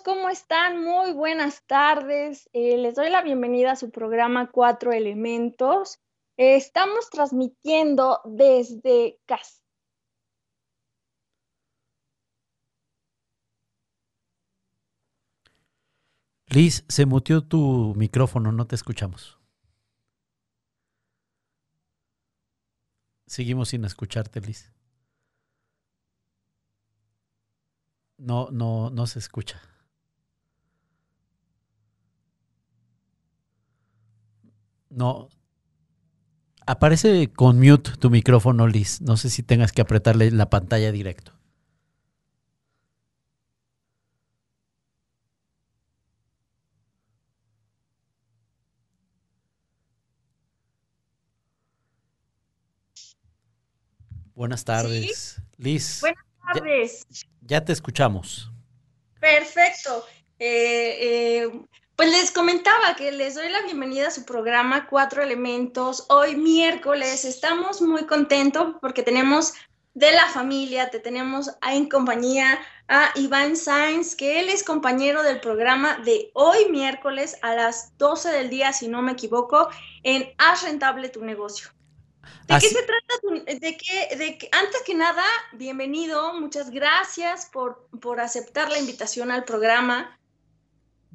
¿cómo están? Muy buenas tardes. Eh, les doy la bienvenida a su programa Cuatro Elementos. Eh, estamos transmitiendo desde casa. Liz, se mutió tu micrófono, no te escuchamos. Seguimos sin escucharte, Liz. No, no, no se escucha. No. Aparece con mute tu micrófono, Liz. No sé si tengas que apretarle la pantalla directo. Buenas tardes, Liz. Buenas tardes. Ya, te escuchamos. Perfecto. Eh, eh, pues les comentaba que les doy la bienvenida a su programa Cuatro Elementos. Hoy miércoles estamos muy contentos porque tenemos de la familia, te tenemos en compañía a Iván Sainz, que él es compañero del programa de hoy miércoles a las 12 del día, si no me equivoco, en Haz Rentable tu negocio. ¿De qué se trata? De que, de que, antes que nada, bienvenido, muchas gracias por, por aceptar la invitación al programa.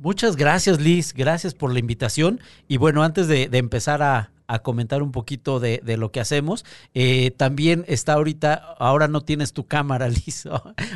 Muchas gracias, Liz, gracias por la invitación. Y bueno, antes de empezar a, a comentar un poquito de, lo que hacemos. Eh, también está ahorita, ahora no tienes tu cámara, Liz,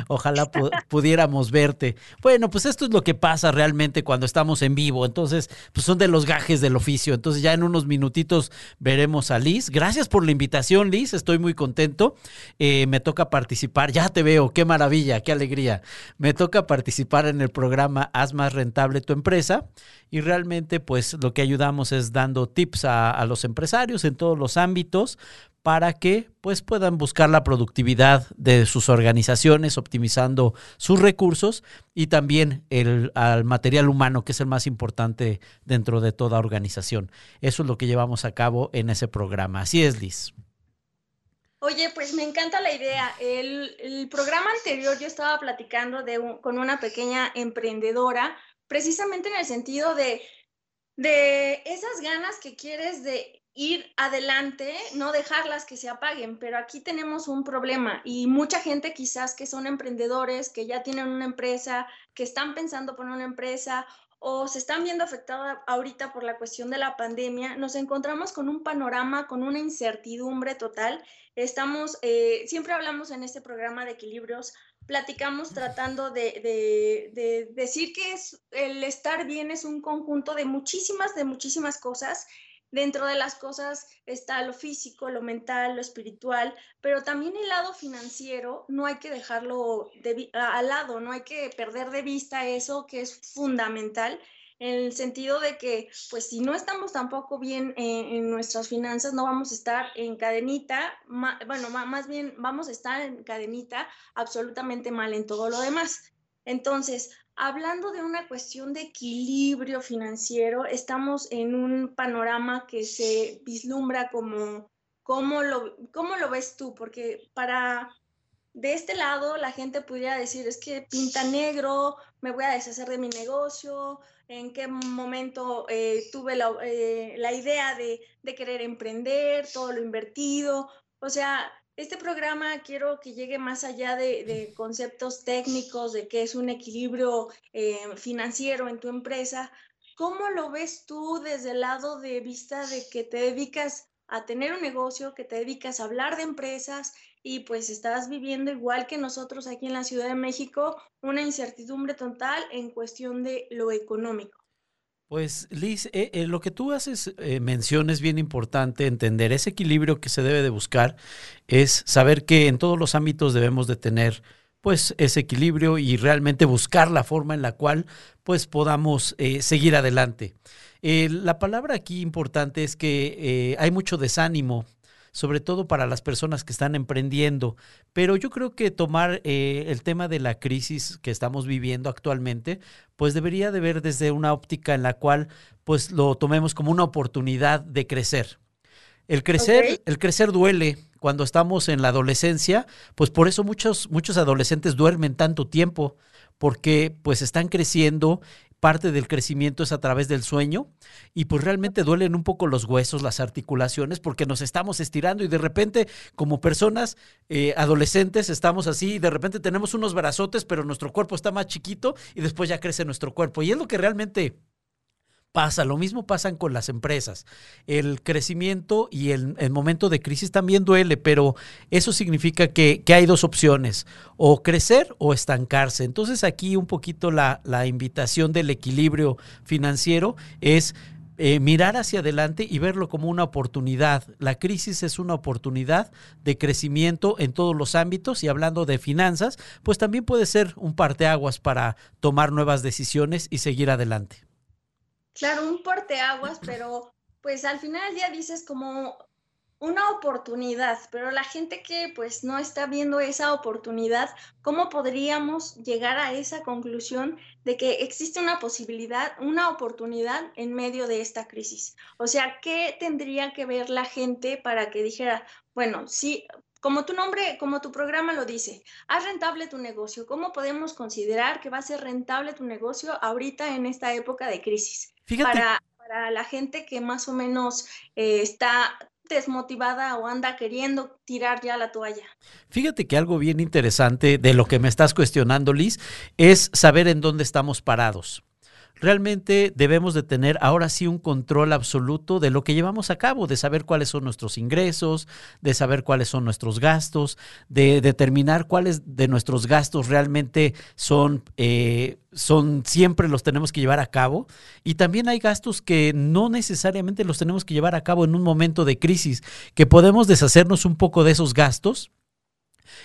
ojalá pudiéramos verte. Bueno, pues esto es lo que pasa realmente cuando estamos en vivo, entonces, pues son de los gajes del oficio. Entonces ya en unos minutitos veremos a Liz. Gracias por la invitación, Liz, estoy muy contento. Eh, me toca participar, ya te veo, qué maravilla, qué alegría. Me toca participar en el programa Haz más rentable tu empresa y realmente pues lo que ayudamos es dando tips a, los empresarios en todos los ámbitos para que pues puedan buscar la productividad de sus organizaciones optimizando sus recursos y también el al material humano que es el más importante dentro de toda organización. Eso es lo que llevamos a cabo en ese programa. Así es, Liz. Oye, pues me encanta la idea. El, programa anterior yo estaba platicando de con una pequeña emprendedora precisamente en el sentido de, de esas ganas que quieres de ir adelante, no dejarlas que se apaguen, pero aquí tenemos un problema y mucha gente quizás que son emprendedores, que ya tienen una empresa, que están pensando poner una empresa o se están viendo afectados ahorita por la cuestión de la pandemia, nos encontramos con un panorama, con una incertidumbre total. Estamos, eh, siempre hablamos en este programa de equilibrios platicamos tratando de, decir que es, el estar bien es un conjunto de muchísimas, de muchísimas cosas. Dentro de las cosas está lo físico, lo mental, lo espiritual, pero también el lado financiero no hay que dejarlo al lado, no hay que perder de vista eso que es fundamental en el sentido de que, pues si no estamos tampoco bien en, nuestras finanzas, no vamos a estar en cadenita, bueno, más bien vamos a estar en cadenita absolutamente mal en todo lo demás. Entonces, hablando de una cuestión de equilibrio financiero, estamos en un panorama que se vislumbra como, ¿cómo lo, cómo lo ves tú? Porque para de este lado la gente pudiera decir, es que pinta negro, me voy a deshacer de mi negocio, en qué momento eh, tuve eh, la, idea de, de, querer emprender, todo lo invertido. O sea, este programa quiero que llegue más allá de, conceptos técnicos, de qué es un equilibrio eh, financiero en tu empresa. ¿Cómo lo ves tú desde el lado de vista de que te dedicas a tener un negocio, que te dedicas a hablar de empresas y pues estás viviendo igual que nosotros aquí en la Ciudad de México una incertidumbre total en cuestión de lo económico. Pues Liz, eh, eh, lo que tú haces eh, mención es bien importante entender ese equilibrio que se debe de buscar es saber que en todos los ámbitos debemos de tener pues ese equilibrio y realmente buscar la forma en la cual pues podamos seguir adelante. la palabra aquí importante es que hay mucho desánimo sobre todo para las personas que están emprendiendo. Pero yo creo que tomar eh, el tema de la crisis que estamos viviendo actualmente, pues debería de ver desde una óptica en la cual pues lo tomemos como una oportunidad de crecer. El crecer, el crecer duele cuando estamos en la adolescencia, pues por eso muchos, muchos adolescentes duermen tanto tiempo, porque pues están creciendo parte del crecimiento es a través del sueño y pues realmente duelen un poco los huesos, las articulaciones, porque nos estamos estirando y de repente como personas eh, adolescentes estamos así y de repente tenemos unos brazotes, pero nuestro cuerpo está más chiquito y después ya crece nuestro cuerpo. Y es lo que realmente pasa, lo mismo pasan con las empresas. El crecimiento y el, momento de crisis también duele, pero eso significa que, hay dos opciones, o crecer o estancarse. Entonces aquí un poquito la, invitación del equilibrio financiero es eh, mirar hacia adelante y verlo como una oportunidad. La crisis es una oportunidad de crecimiento en todos los ámbitos y hablando de finanzas, pues también puede ser un parteaguas para tomar nuevas decisiones y seguir adelante claro, un porteaguas, pero pues al final día dices como una oportunidad, pero la gente que pues no está viendo esa oportunidad, ¿cómo podríamos llegar a esa conclusión de que existe una posibilidad, una oportunidad en medio de esta crisis? O sea, ¿qué tendría que ver la gente para que dijera, bueno, sí, como tu nombre, como tu programa lo dice, haz rentable tu negocio. ¿Cómo podemos considerar que va a ser rentable tu negocio ahorita en esta época de crisis? Para, para la gente que más o menos eh, está desmotivada o anda queriendo tirar ya la toalla. Fíjate que algo bien interesante de lo que me estás cuestionando, Liz, es saber en dónde estamos parados realmente debemos de tener ahora sí un control absoluto de lo que llevamos a cabo, de saber cuáles son nuestros ingresos, de saber cuáles son nuestros gastos, de determinar cuáles de nuestros gastos realmente son, eh, son siempre los tenemos que llevar a cabo. Y también hay gastos que no necesariamente los tenemos que llevar a cabo en un momento de crisis, que podemos deshacernos un poco de esos gastos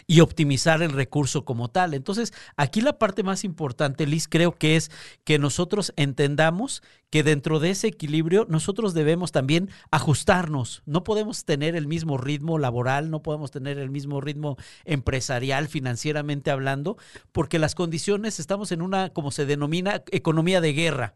y optimizar el recurso como tal. Entonces, aquí la parte más importante, Liz, creo que es que nosotros entendamos que dentro de ese equilibrio nosotros debemos también ajustarnos. No podemos tener el mismo ritmo laboral, no podemos tener el mismo ritmo empresarial, financieramente hablando, porque las condiciones, estamos en una, como se denomina, economía de guerra.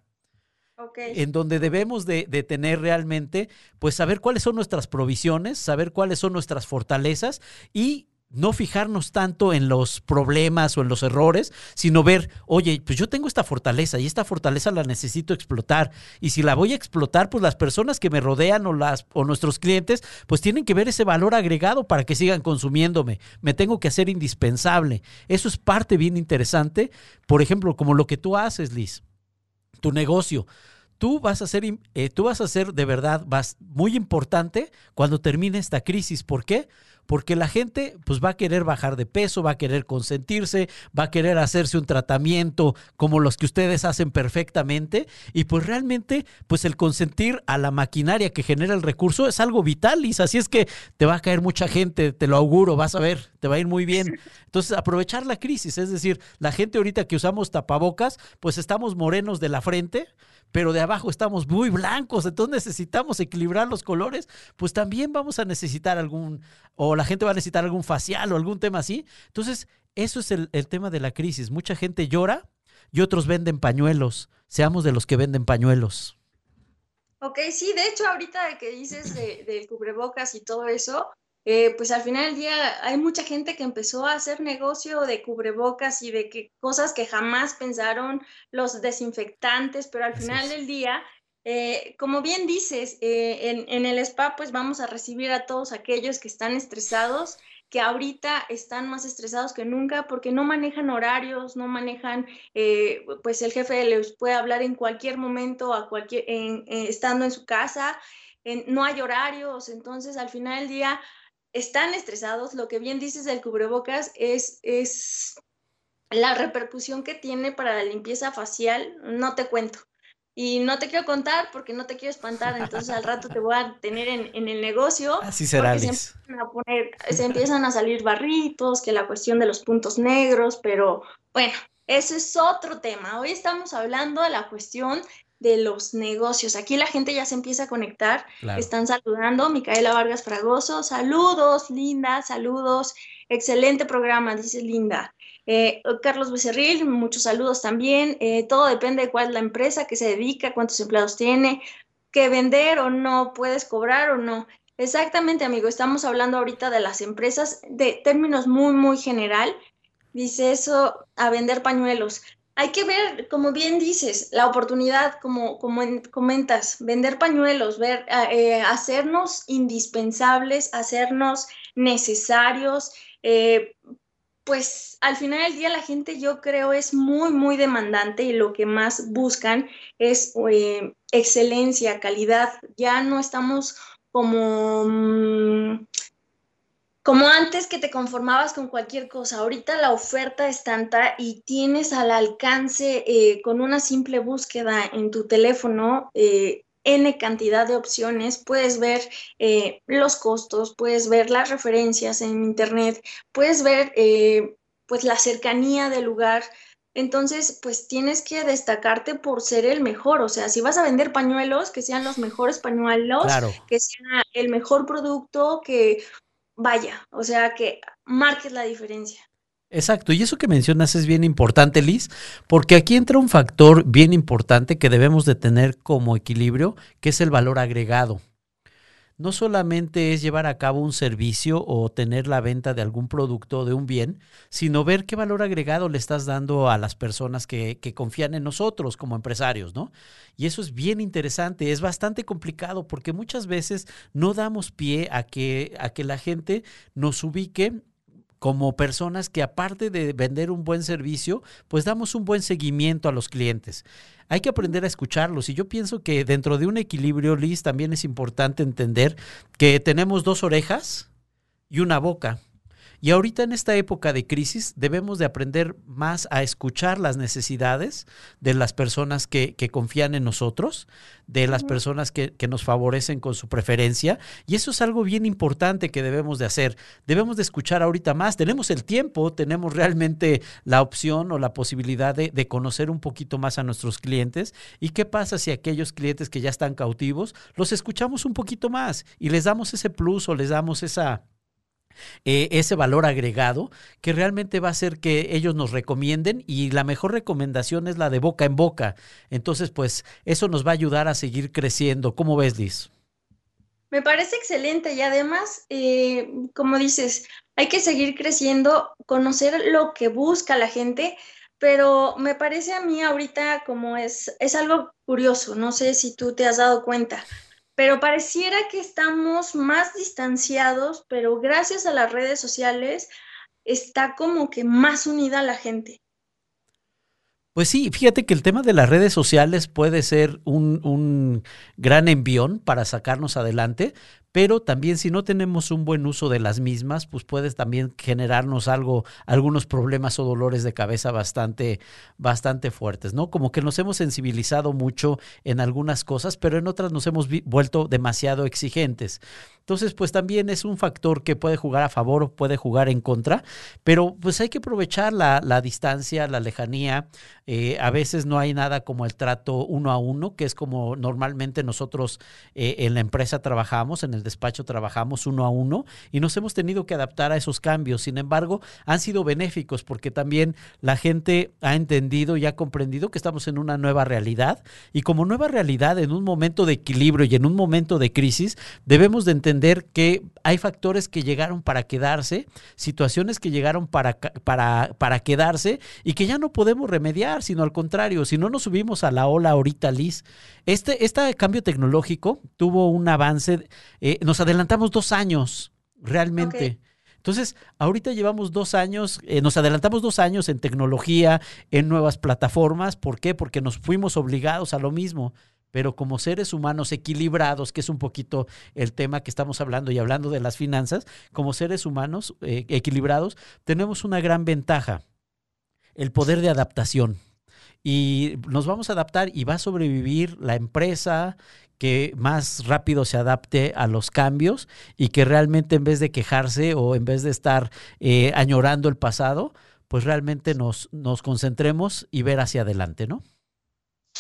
En donde debemos de, de, tener realmente, pues saber cuáles son nuestras provisiones, saber cuáles son nuestras fortalezas y no fijarnos tanto en los problemas o en los errores, sino ver, oye, pues yo tengo esta fortaleza y esta fortaleza la necesito explotar. Y si la voy a explotar, pues las personas que me rodean o, las, o nuestros clientes, pues tienen que ver ese valor agregado para que sigan consumiéndome. Me tengo que hacer indispensable. Eso es parte bien interesante. Por ejemplo, como lo que tú haces, Liz, tu negocio tú vas a ser, eh, tú vas a ser de verdad vas, muy importante cuando termine esta crisis. ¿Por qué? Porque la gente pues va a querer bajar de peso, va a querer consentirse, va a querer hacerse un tratamiento como los que ustedes hacen perfectamente y pues realmente pues el consentir a la maquinaria que genera el recurso es algo vital, y Así es que te va a caer mucha gente, te lo auguro, vas a ver, te va a ir muy bien. Entonces aprovechar la crisis, es decir, la gente ahorita que usamos tapabocas pues estamos morenos de la frente pero de abajo estamos muy blancos, entonces necesitamos equilibrar los colores, pues también vamos a necesitar algún, o la gente va a necesitar algún facial o algún tema así. Entonces, eso es el, tema de la crisis. Mucha gente llora y otros venden pañuelos. Seamos de los que venden pañuelos. Ok, sí, de hecho, ahorita que dices del de cubrebocas y todo eso, eh, pues al final del día hay mucha gente que empezó a hacer negocio de cubrebocas y de que, cosas que jamás pensaron los desinfectantes, pero al final del día, eh, como bien dices, eh, en, en, el spa pues vamos a recibir a todos aquellos que están estresados que ahorita están más estresados que nunca porque no manejan horarios, no manejan, pues el jefe les puede hablar en cualquier momento, a cualquier, estando en su casa, no hay horarios, entonces al final del día están estresados, lo que bien dices del cubrebocas es, es la repercusión que tiene para la limpieza facial, no te cuento. Y no te quiero contar porque no te quiero espantar, entonces al rato te voy a tener en, el negocio. Así será, se empiezan, a poner, se empiezan a salir barritos, que la cuestión de los puntos negros, pero bueno, eso es otro tema. Hoy estamos hablando de la cuestión de los negocios. Aquí la gente ya se empieza a conectar, están saludando. Micaela Vargas Fragoso, saludos, Linda, saludos. Excelente programa, dice Linda. Eh, Carlos Becerril, muchos saludos también. Eh, todo depende de cuál es la empresa, que se dedica, cuántos empleados tiene, qué vender o no, puedes cobrar o no. Exactamente, amigo. Estamos hablando ahorita de las empresas de términos muy, muy general. dice eso a vender pañuelos. Hay que ver, como bien dices, la oportunidad, como, como comentas, vender pañuelos, ver, eh, hacernos indispensables, hacernos necesarios. Eh, pues al final del día la gente yo creo es muy, muy demandante y lo que más buscan es eh, excelencia, calidad. Ya no estamos como... Mm, como antes que te conformabas con cualquier cosa, ahorita la oferta es tanta y tienes al alcance eh, con una simple búsqueda en tu teléfono eh, N cantidad de opciones, puedes ver eh, los costos, puedes ver las referencias en internet, puedes ver pues la cercanía del lugar. Entonces, pues tienes que destacarte por ser el mejor. O sea, si vas a vender pañuelos, que sean los mejores pañuelos, que sea el mejor producto, que vaya, o sea, que marques la diferencia. Exacto, y eso que mencionas es bien importante, Liz, porque aquí entra un factor bien importante que debemos de tener como equilibrio, que es el valor agregado no solamente es llevar a cabo un servicio o tener la venta de algún producto o de un bien, sino ver qué valor agregado le estás dando a las personas que, que, confían en nosotros como empresarios, ¿no? Y eso es bien interesante, es bastante complicado porque muchas veces no damos pie a que, a que la gente nos ubique como personas que aparte de vender un buen servicio, pues damos un buen seguimiento a los clientes. Hay que aprender a escucharlos y yo pienso que dentro de un equilibrio, Liz, también es importante entender que tenemos dos orejas y una boca. Y ahorita en esta época de crisis debemos de aprender más a escuchar las necesidades de las personas que, confían en nosotros, de las personas que, que, nos favorecen con su preferencia. Y eso es algo bien importante que debemos de hacer. Debemos de escuchar ahorita más. Tenemos el tiempo, tenemos realmente la opción o la posibilidad de, de conocer un poquito más a nuestros clientes. ¿Y qué pasa si aquellos clientes que ya están cautivos los escuchamos un poquito más y les damos ese plus o les damos esa eh, ese valor agregado que realmente va a hacer que ellos nos recomienden y la mejor recomendación es la de boca en boca. Entonces, pues eso nos va a ayudar a seguir creciendo. ¿Cómo ves, Liz? Me parece excelente y además, eh, como dices, hay que seguir creciendo, conocer lo que busca la gente, pero me parece a mí ahorita como es, es algo curioso, no sé si tú te has dado cuenta pero pareciera que estamos más distanciados, pero gracias a las redes sociales está como que más unida la gente. Pues sí, fíjate que el tema de las redes sociales puede ser un, un, gran envión para sacarnos adelante, pero también si no tenemos un buen uso de las mismas, pues puedes también generarnos algo, algunos problemas o dolores de cabeza bastante, bastante fuertes, ¿no? Como que nos hemos sensibilizado mucho en algunas cosas, pero en otras nos hemos vuelto demasiado exigentes. Entonces, pues también es un factor que puede jugar a favor o puede jugar en contra, pero pues hay que aprovechar la, la distancia, la lejanía. Eh, a veces no hay nada como el trato uno a uno, que es como normalmente nosotros eh, en la empresa trabajamos, en el despacho trabajamos uno a uno y nos hemos tenido que adaptar a esos cambios. Sin embargo, han sido benéficos porque también la gente ha entendido y ha comprendido que estamos en una nueva realidad y como nueva realidad, en un momento de equilibrio y en un momento de crisis, debemos de entender que hay factores que llegaron para quedarse, situaciones que llegaron para, para, para quedarse y que ya no podemos remediar, sino al contrario, si no nos subimos a la ola ahorita, Liz, este, este cambio tecnológico tuvo un avance, eh, nos adelantamos dos años, realmente. Entonces, ahorita llevamos dos años, eh, nos adelantamos dos años en tecnología, en nuevas plataformas. ¿Por qué? Porque nos fuimos obligados a lo mismo pero como seres humanos equilibrados, que es un poquito el tema que estamos hablando y hablando de las finanzas, como seres humanos eh, equilibrados, tenemos una gran ventaja, el poder de adaptación. Y nos vamos a adaptar y va a sobrevivir la empresa que más rápido se adapte a los cambios y que realmente en vez de quejarse o en vez de estar eh, añorando el pasado, pues realmente nos, nos concentremos y ver hacia adelante, ¿no?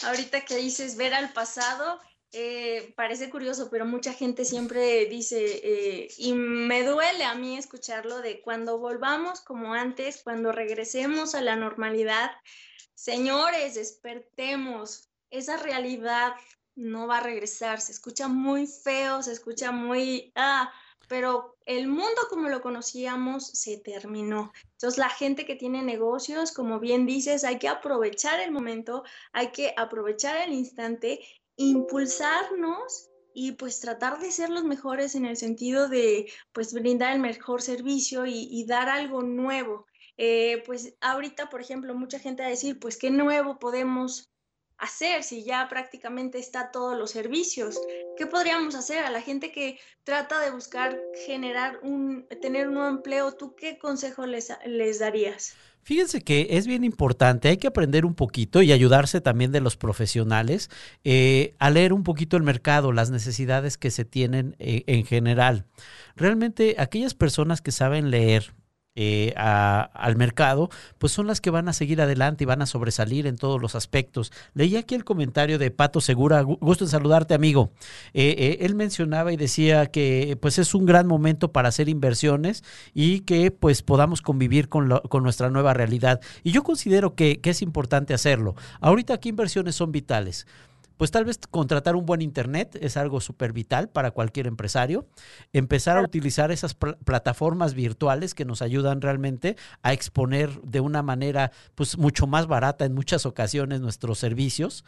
ahorita que dices ver al pasado, eh, parece curioso, pero mucha gente siempre dice, eh, y me duele a mí escucharlo, de cuando volvamos como antes, cuando regresemos a la normalidad, señores, despertemos, esa realidad no va a regresar, se escucha muy feo, se escucha muy, ah, pero el mundo como lo conocíamos se terminó. Entonces la gente que tiene negocios, como bien dices, hay que aprovechar el momento, hay que aprovechar el instante, impulsarnos y pues tratar de ser los mejores en el sentido de pues brindar el mejor servicio y, dar algo nuevo. Eh, pues ahorita, por ejemplo, mucha gente va a decir, pues qué nuevo podemos hacer si ya prácticamente está todos los servicios? ¿Qué podríamos hacer a la gente que trata de buscar generar un, tener un nuevo empleo? ¿Tú qué consejo les, les darías? Fíjense que es bien importante, hay que aprender un poquito y ayudarse también de los profesionales eh, a leer un poquito el mercado, las necesidades que se tienen eh, en general. Realmente aquellas personas que saben leer eh, al mercado, pues son las que van a seguir adelante y van a sobresalir en todos los aspectos. Leí aquí el comentario de Pato Segura, gusto en saludarte amigo. Eh, eh, él mencionaba y decía que pues es un gran momento para hacer inversiones y que pues podamos convivir con, con nuestra nueva realidad. Y yo considero que, que es importante hacerlo. Ahorita aquí inversiones son vitales pues tal vez contratar un buen Internet es algo súper vital para cualquier empresario. Empezar a utilizar esas plataformas virtuales que nos ayudan realmente a exponer de una manera pues mucho más barata en muchas ocasiones nuestros servicios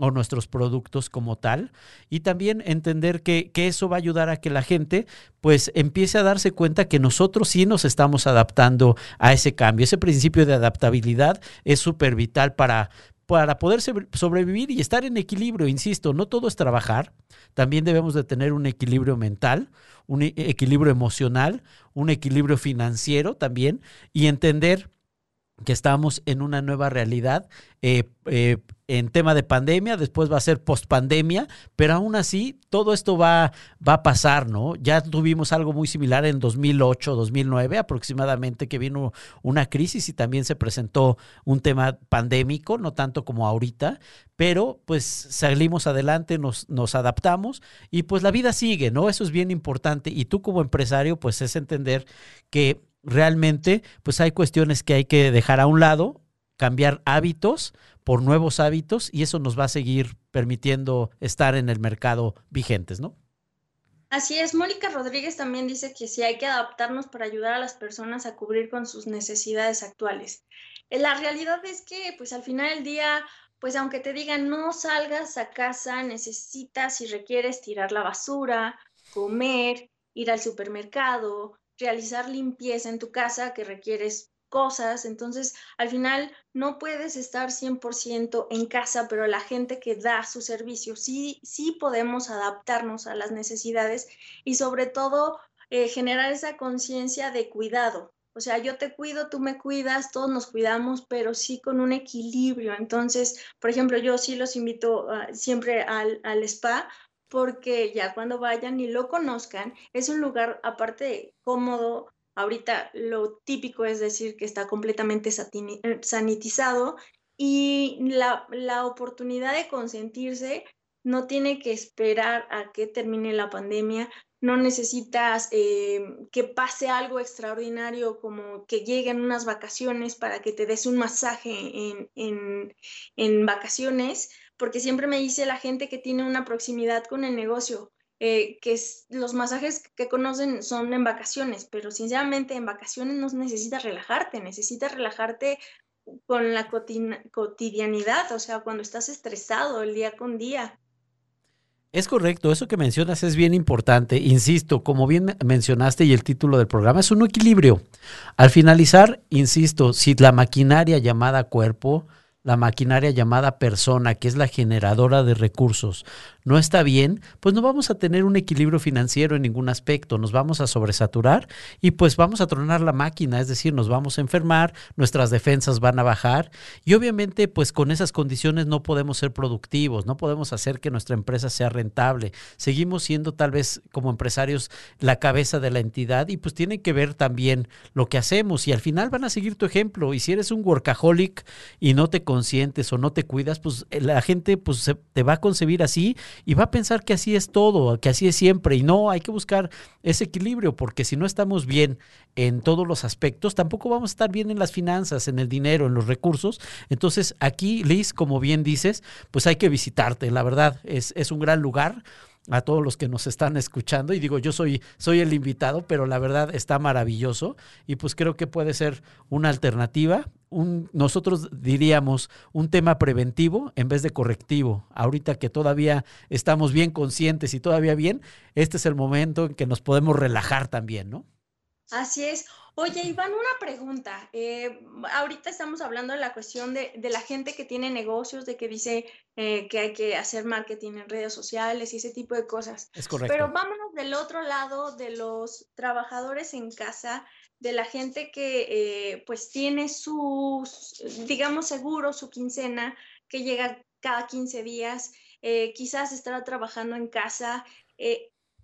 o nuestros productos como tal y también entender que, que, eso va a ayudar a que la gente pues empiece a darse cuenta que nosotros sí nos estamos adaptando a ese cambio. Ese principio de adaptabilidad es súper vital para, para poder sobrevivir y estar en equilibrio, insisto, no todo es trabajar, también debemos de tener un equilibrio mental, un e-, equilibrio emocional, un equilibrio financiero también y entender que estamos en una nueva realidad eh, eh, en tema de pandemia, después va a ser post-pandemia, pero aún así todo esto va, va a pasar, ¿no? Ya tuvimos algo muy similar en 2008, 2009 aproximadamente, que vino una crisis y también se presentó un tema pandémico, no tanto como ahorita, pero pues salimos adelante, nos, nos adaptamos y pues la vida sigue, ¿no? Eso es bien importante y tú como empresario pues es entender que realmente pues hay cuestiones que hay que dejar a un lado, cambiar hábitos por nuevos hábitos y eso nos va a seguir permitiendo estar en el mercado vigentes, ¿no? Así es, Mónica Rodríguez también dice que sí hay que adaptarnos para ayudar a las personas a cubrir con sus necesidades actuales. Eh, la realidad es que, pues al final del día, pues aunque te digan no salgas a casa, necesitas y requieres tirar la basura, comer, ir al supermercado, realizar limpieza en tu casa que requieres cosas, entonces al final no puedes estar 100% en casa, pero la gente que da su servicio sí, sí podemos adaptarnos a las necesidades y sobre todo eh, generar esa conciencia de cuidado. O sea, yo te cuido, tú me cuidas, todos nos cuidamos, pero sí con un equilibrio. Entonces, por ejemplo, yo sí los invito ah, siempre al, al spa porque ya cuando vayan y lo conozcan, es un lugar aparte cómodo. Ahorita lo típico es decir que está completamente eh, sanitizado y la, la oportunidad de consentirse no tiene que esperar a que termine la pandemia, no necesitas eh, que pase algo extraordinario como que lleguen unas vacaciones para que te des un masaje en, en, en vacaciones porque siempre me dice la gente que tiene una proximidad con el negocio, eh, que los masajes que conocen son en vacaciones, pero sinceramente en vacaciones no necesitas relajarte, necesitas relajarte con la cotidianidad, o sea, cuando estás estresado el día con día. Es correcto, eso que mencionas es bien importante. Insisto, como bien mencionaste y el título del programa, es un equilibrio. Al finalizar, insisto, si la maquinaria llamada cuerpo, la maquinaria llamada persona, que es la generadora de recursos, no está bien, pues no vamos a tener un equilibrio financiero en ningún aspecto, nos vamos a sobresaturar y pues vamos a tronar la máquina, es decir, nos vamos a enfermar, nuestras defensas van a bajar y obviamente pues con esas condiciones no podemos ser productivos, no podemos hacer que nuestra empresa sea rentable. Seguimos siendo tal vez como empresarios la cabeza de la entidad y pues tienen que ver también lo que hacemos y al final van a seguir tu ejemplo y si eres un workaholic y no te conscientes o no te cuidas, pues eh, la gente pues te va a concebir así y va a pensar que así es todo, que así es siempre. Y no, hay que buscar ese equilibrio, porque si no estamos bien en todos los aspectos, tampoco vamos a estar bien en las finanzas, en el dinero, en los recursos. Entonces aquí, Liz, como bien dices, pues hay que visitarte, la verdad, es, es un gran lugar a todos los que nos están escuchando. Y digo, yo soy, soy el invitado, pero la verdad está maravilloso y pues creo que puede ser una alternativa. Un, nosotros diríamos un tema preventivo en vez de correctivo. Ahorita que todavía estamos bien conscientes y todavía bien, este es el momento en que nos podemos relajar también, ¿no? Así es. Oye, Iván, una pregunta. Eh, ahorita estamos hablando de la cuestión de, la gente que tiene negocios, de que dice eh, que hay que hacer marketing en redes sociales y ese tipo de cosas. Es correcto. Pero vámonos del otro lado de los trabajadores en casa, de la gente que eh, pues tiene su, digamos, seguro, su quincena, que llega cada 15 días, quizás estará trabajando en casa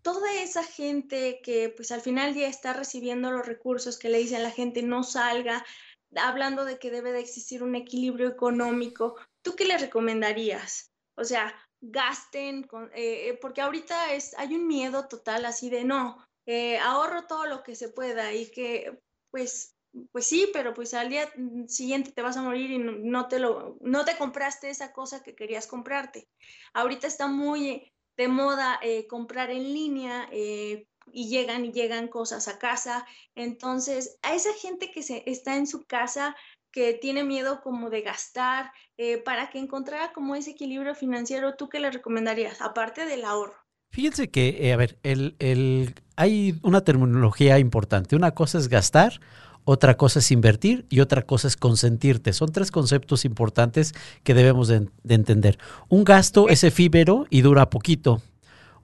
toda esa gente que pues al final del día está recibiendo los recursos que le dicen la gente no salga, hablando de que debe de existir un equilibrio económico, ¿tú qué le recomendarías? O sea, gasten, eh, eh, porque ahorita es, hay un miedo total así de no, eh, ahorro todo lo que se pueda y que pues pues sí, pero pues al día siguiente te vas a morir y no, te lo, no te compraste esa cosa que querías comprarte. Ahorita está muy de moda eh, comprar en línea eh, y llegan y llegan cosas a casa. Entonces, a esa gente que se, está en su casa, que tiene miedo como de gastar, eh, para que encontrara como ese equilibrio financiero, ¿tú qué le recomendarías, aparte del ahorro? Fíjense que, a ver, el, el, hay una terminología importante. Una cosa es gastar, otra cosa es invertir y otra cosa es consentirte. Son tres conceptos importantes que debemos de, entender. Un gasto es efímero y dura poquito.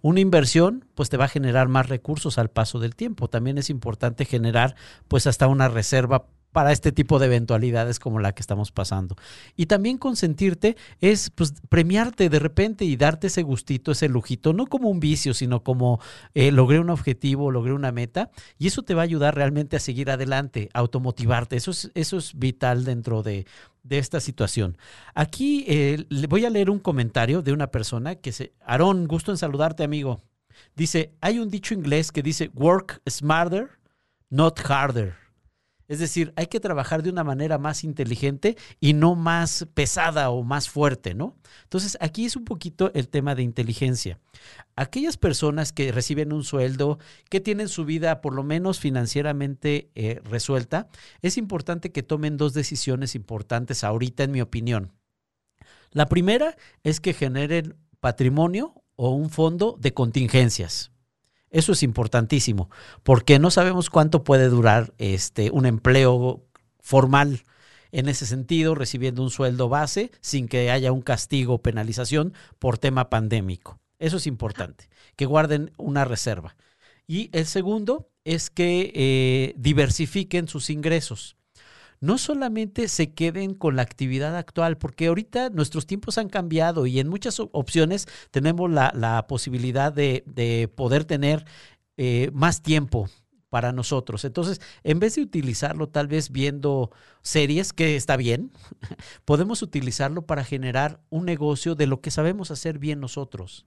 Una inversión, pues te va a generar más recursos al paso del tiempo. También es importante generar, pues hasta una reserva para este tipo de eventualidades como la que estamos pasando. Y también consentirte es pues, premiarte de repente y darte ese gustito, ese lujito, no como un vicio, sino como eh, logré un objetivo, logré una meta, y eso te va a ayudar realmente a seguir adelante, a automotivarte. Eso es, eso es vital dentro de, esta situación. Aquí eh, le voy a leer un comentario de una persona que se, Aarón, gusto en saludarte, amigo. Dice, hay un dicho inglés que dice, work smarter, not harder. Es decir, hay que trabajar de una manera más inteligente y no más pesada o más fuerte, ¿no? Entonces, aquí es un poquito el tema de inteligencia. Aquellas personas que reciben un sueldo, que tienen su vida por lo menos financieramente eh, resuelta, es importante que tomen dos decisiones importantes ahorita, en mi opinión. La primera es que generen patrimonio o un fondo de contingencias. Eso es importantísimo, porque no sabemos cuánto puede durar este, un empleo formal en ese sentido, recibiendo un sueldo base sin que haya un castigo o penalización por tema pandémico. Eso es importante, que guarden una reserva. Y el segundo es que eh, diversifiquen sus ingresos no solamente se queden con la actividad actual, porque ahorita nuestros tiempos han cambiado y en muchas opciones tenemos la, posibilidad de, poder tener eh, más tiempo para nosotros. Entonces, en vez de utilizarlo tal vez viendo series, que está bien, podemos utilizarlo para generar un negocio de lo que sabemos hacer bien nosotros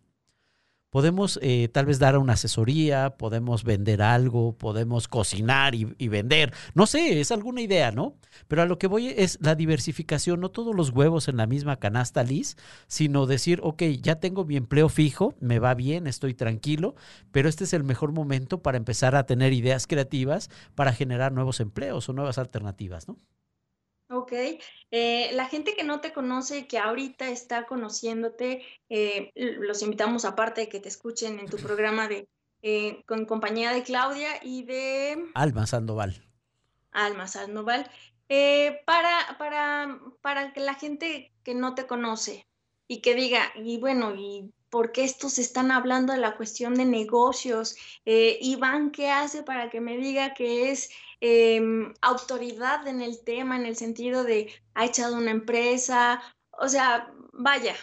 podemos eh, tal vez dar una asesoría, podemos vender algo, podemos cocinar y, vender. No sé, es alguna idea, ¿no? Pero a lo que voy es la diversificación, no todos los huevos en la misma canasta, Liz, sino decir, ok, ya tengo mi empleo fijo, me va bien, estoy tranquilo, pero este es el mejor momento para empezar a tener ideas creativas para generar nuevos empleos o nuevas alternativas, ¿no? Ok, eh, la gente que no te conoce, que ahorita está conociéndote, eh, los invitamos aparte de que te escuchen en tu programa de eh, con compañía de Claudia y de Alma Sandoval. Alma Sandoval, para, para, para que la gente que no te conoce y que diga, y bueno, y por qué estos están hablando de la cuestión de negocios. Iván, ¿qué hace para que me diga que es Em, autoridad en el tema, en el sentido de ha echado una empresa, o sea, vaya,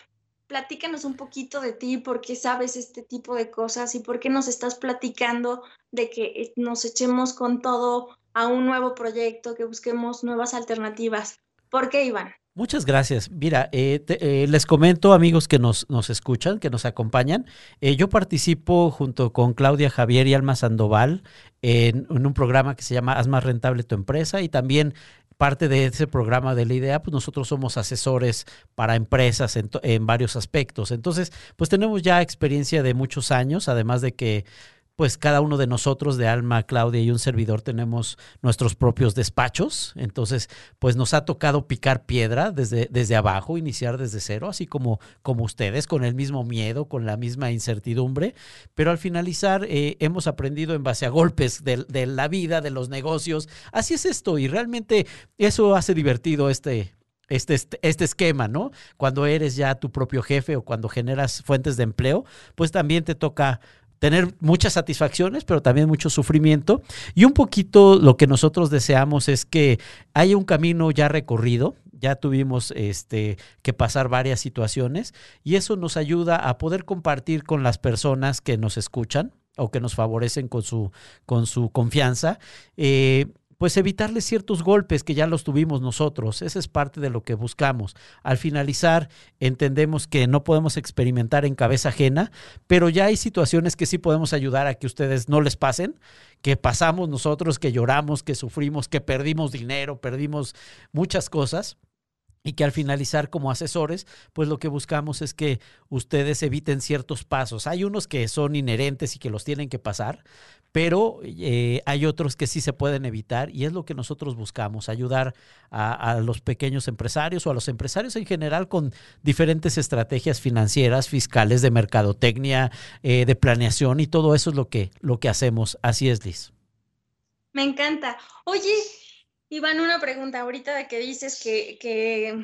platícanos un poquito de ti, por qué sabes este tipo de cosas y por qué nos estás platicando de que eh, nos echemos con todo a un nuevo proyecto, que busquemos nuevas alternativas. ¿Por qué, Iván? Muchas gracias. Mira, eh, eh, les comento, amigos que nos, nos escuchan, que nos acompañan. Eh, yo participo junto con Claudia Javier y Alma Sandoval en, un programa que se llama Haz más rentable tu empresa y también parte de ese programa de la idea, pues nosotros somos asesores para empresas en, varios aspectos. Entonces, pues tenemos ya experiencia de muchos años, además de que pues cada uno de nosotros, de Alma, Claudia y un servidor, tenemos nuestros propios despachos. Entonces, pues nos ha tocado picar piedra desde, desde abajo, iniciar desde cero, así como, como ustedes, con el mismo miedo, con la misma incertidumbre. Pero al finalizar, eh, hemos aprendido en base a golpes de, de la vida, de los negocios. Así es esto, y realmente eso hace divertido este, este, este, este, esquema, ¿no? Cuando eres ya tu propio jefe o cuando generas fuentes de empleo, pues también te toca tener muchas satisfacciones, pero también mucho sufrimiento. Y un poquito lo que nosotros deseamos es que haya un camino ya recorrido, ya tuvimos este, que pasar varias situaciones y eso nos ayuda a poder compartir con las personas que nos escuchan o que nos favorecen con su, con su confianza. Eh, pues evitarle ciertos golpes que ya los tuvimos nosotros. Esa es parte de lo que buscamos. Al finalizar, entendemos que no podemos experimentar en cabeza ajena, pero ya hay situaciones que sí podemos ayudar a que ustedes no les pasen, que pasamos nosotros, que lloramos, que sufrimos, que perdimos dinero, perdimos muchas cosas y que al finalizar como asesores, pues lo que buscamos es que ustedes eviten ciertos pasos. Hay unos que son inherentes y que los tienen que pasar, pero eh, hay otros que sí se pueden evitar y es lo que nosotros buscamos, ayudar a, los pequeños empresarios o a los empresarios en general con diferentes estrategias financieras, fiscales, de mercadotecnia, eh, de planeación y todo eso es lo que, lo que hacemos. Así es, Liz. Me encanta. Oye, Iván, una pregunta ahorita de que dices que, que,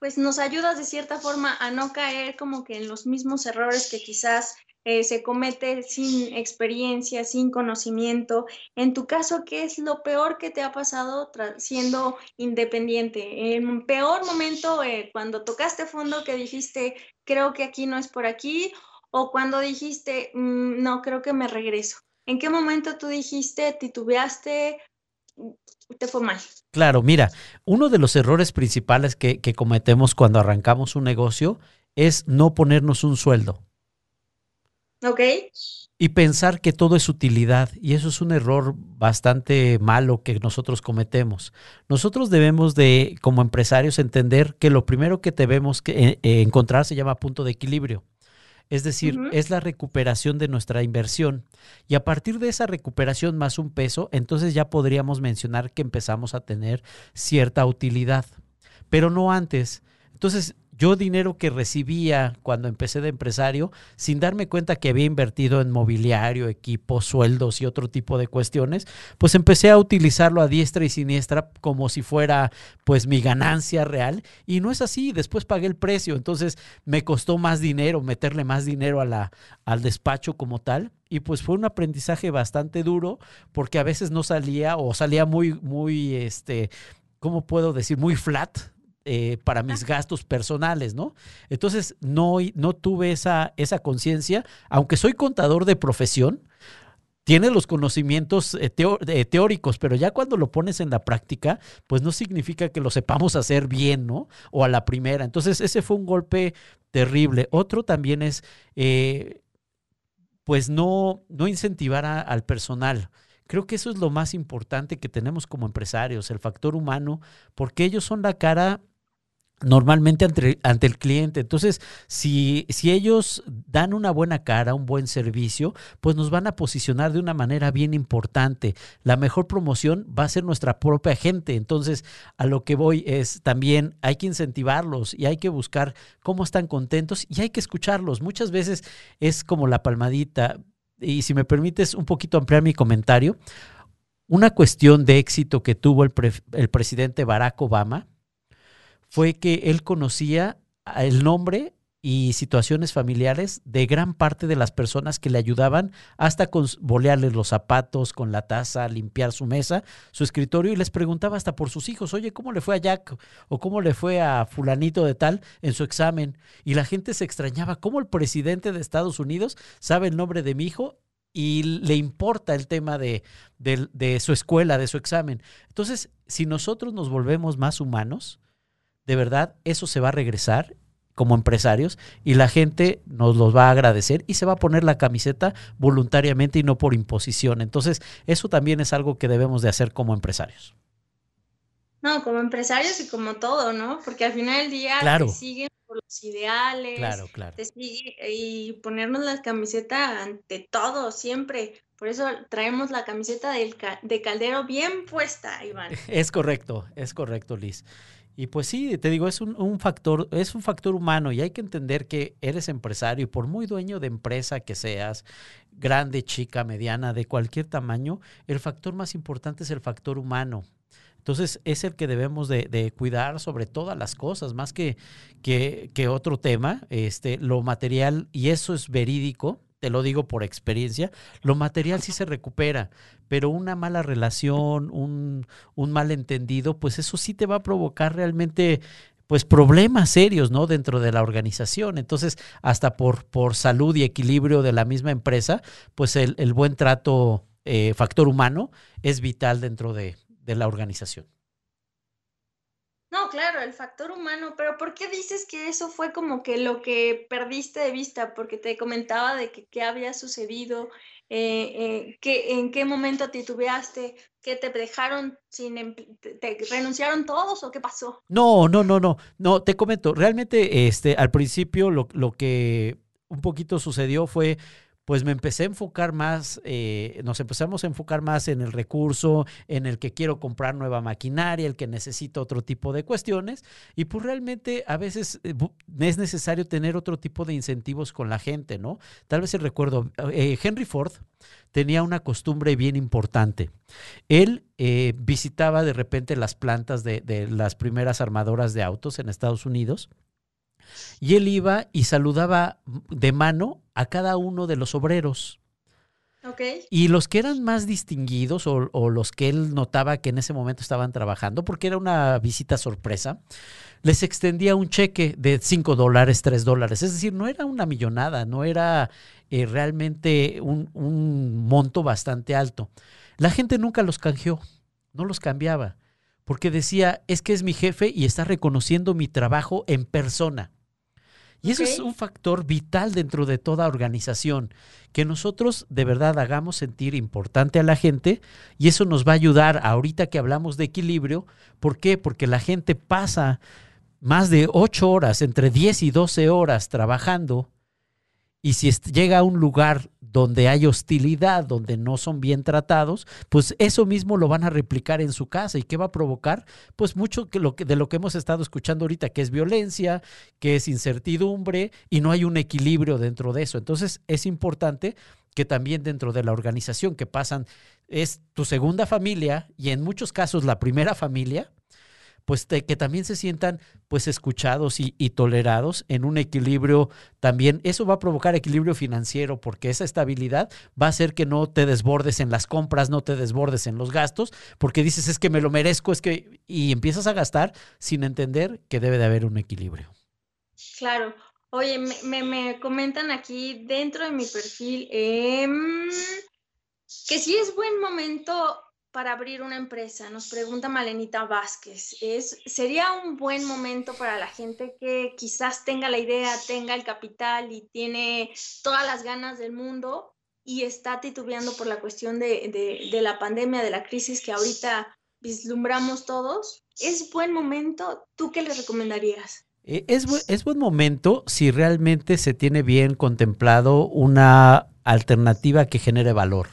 pues nos ayudas de cierta forma a no caer como que en los mismos errores que quizás eh, se comete sin experiencia, sin conocimiento. En tu caso, ¿qué es lo peor que te ha pasado siendo independiente? En peor momento, eh, cuando tocaste fondo que dijiste, creo que aquí no es por aquí, o cuando dijiste, mm, no, creo que me regreso. ¿En qué momento tú dijiste, titubeaste, te fue mal. Claro, mira, uno de los errores principales que, que cometemos cuando arrancamos un negocio es no ponernos un sueldo. Ok. Y pensar que todo es utilidad. Y eso es un error bastante malo que nosotros cometemos. Nosotros debemos de, como empresarios, entender que lo primero que debemos que, eh, eh, encontrar se llama punto de equilibrio. Es decir, es la recuperación de nuestra inversión. Y a partir de esa recuperación más un peso, entonces ya podríamos mencionar que empezamos a tener cierta utilidad, pero no antes. Entonces, yo dinero que recibía cuando empecé de empresario, sin darme cuenta que había invertido en mobiliario, equipos, sueldos y otro tipo de cuestiones, pues empecé a utilizarlo a diestra y siniestra como si fuera pues mi ganancia real y no es así, después pagué el precio, entonces me costó más dinero, meterle más dinero al despacho como tal y pues fue un aprendizaje bastante duro porque a veces no salía o salía muy, muy, este, ¿cómo puedo decir? Muy flat, eh, para mis gastos personales, ¿no? Entonces, no, no tuve esa, esa conciencia, aunque soy contador de profesión, tiene los conocimientos eh, eh, teóricos, pero ya cuando lo pones en la práctica, pues no significa que lo sepamos hacer bien, ¿no? O a la primera. Entonces, ese fue un golpe terrible. Otro también es, pues no, no incentivar al personal. Creo que eso es lo más importante que tenemos como empresarios, el factor humano, porque ellos son la cara normalmente ante, ante, el cliente. Entonces, si, si ellos dan una buena cara, un buen servicio, pues nos van a posicionar de una manera bien importante. La mejor promoción va a ser nuestra propia gente. Entonces, a lo que voy es también hay que incentivarlos y hay que buscar cómo están contentos y hay que escucharlos. Muchas veces es como la palmadita. Y si me permites un poquito ampliar mi comentario, una cuestión de éxito que tuvo el, el presidente Barack Obama, fue que él conocía el nombre y situaciones familiares de gran parte de las personas que le ayudaban hasta con bolearles los zapatos, con la taza, limpiar su mesa, su escritorio y les preguntaba hasta por sus hijos, oye, ¿cómo le fue a Jack o cómo le fue a fulanito de tal en su examen? Y la gente se extrañaba, ¿cómo el presidente de Estados Unidos sabe el nombre de mi hijo y le importa el tema de, de su escuela, de su examen? Entonces, si nosotros nos volvemos más humanos, de verdad eso se va a regresar como empresarios y la gente nos los va a agradecer y se va a poner la camiseta voluntariamente y no por imposición. Entonces, eso también es algo que debemos de hacer como empresarios. No, como empresarios y como todo, ¿no? Porque al final del día te siguen por los ideales, claro, claro. te sigue, y ponernos la camiseta ante todo, siempre. Por eso traemos la camiseta del, de Caldero bien puesta, Iván. Es correcto, es correcto, Liz. Y pues sí, te digo, es un, factor, es un factor humano y hay que entender que eres empresario y por muy dueño de empresa que seas, grande, chica, mediana, de cualquier tamaño, el factor más importante es el factor humano. Entonces es el que debemos de, cuidar sobre todas las cosas, más que, que, que, otro tema, este, lo material, y eso es verídico, te lo digo por experiencia, lo material sí se recupera, pero una mala relación, un, un malentendido, pues eso sí te va a provocar realmente pues problemas serios, ¿no? Dentro de la organización. Entonces, hasta por, por salud y equilibrio de la misma empresa, pues el, buen trato, eh, factor humano, es vital dentro de, de la organización. No, claro, el factor humano, pero ¿por qué dices que eso fue como que lo que perdiste de vista? Porque te comentaba de que qué había sucedido, eh, eh, en qué momento titubeaste, que te dejaron sin, te, renunciaron todos o qué pasó? No, no, no, no, no, te comento, realmente este, al principio lo, lo que un poquito sucedió fue pues me empecé a enfocar más, eh, nos empezamos a enfocar más en el recurso, en el que quiero comprar nueva maquinaria, el que necesito otro tipo de cuestiones. Y pues realmente a veces eh, es necesario tener otro tipo de incentivos con la gente, ¿no? Tal vez el recuerdo, eh, Henry Ford tenía una costumbre bien importante. Él visitaba de repente las plantas de las primeras armadoras de autos en Estados Unidos y él iba y saludaba de mano a cada uno de los obreros. Y los que eran más distinguidos o, los que él notaba que en ese momento estaban trabajando, porque era una visita sorpresa, les extendía un cheque de 5 dólares, 3 dólares. Es decir, no era una millonada, no era eh, realmente un, un monto bastante alto. La gente nunca los canjeó, no los cambiaba, porque decía, es que es mi jefe y está reconociendo mi trabajo en persona. Y eso es un factor vital dentro de toda organización, que nosotros de verdad hagamos sentir importante a la gente y eso nos va a ayudar ahorita que hablamos de equilibrio. ¿Por qué? Porque la gente pasa más de ocho horas, entre 10 y 12 horas trabajando y si llega a un lugar donde hay hostilidad, donde no son bien tratados, pues eso mismo lo van a replicar en su casa. ¿Y qué va a provocar? Pues mucho de lo que hemos estado escuchando ahorita, que es violencia, que es incertidumbre y no hay un equilibrio dentro de eso. Entonces es importante que también dentro de la organización que pasan es tu segunda familia y en muchos casos la primera familia, pues que también se sientan pues escuchados y, tolerados en un equilibrio también. Eso va a provocar equilibrio financiero porque esa estabilidad va a hacer que no te desbordes en las compras, no te desbordes en los gastos, porque dices es que me lo merezco, es que y empiezas a gastar sin entender que debe de haber un equilibrio. Claro. Oye, me, comentan aquí dentro de mi perfil em, que sí es buen momento para abrir una empresa? Nos pregunta Malenita Vázquez. Es, ¿Sería un buen momento para la gente que quizás tenga la idea, tenga el capital y tiene todas las ganas del mundo y está titubeando por la cuestión de, de, la pandemia, de la crisis que ahorita vislumbramos todos? ¿Es buen momento? ¿Tú qué le recomendarías? Eh, es, es buen momento si realmente se tiene bien contemplado una alternativa que genere valor.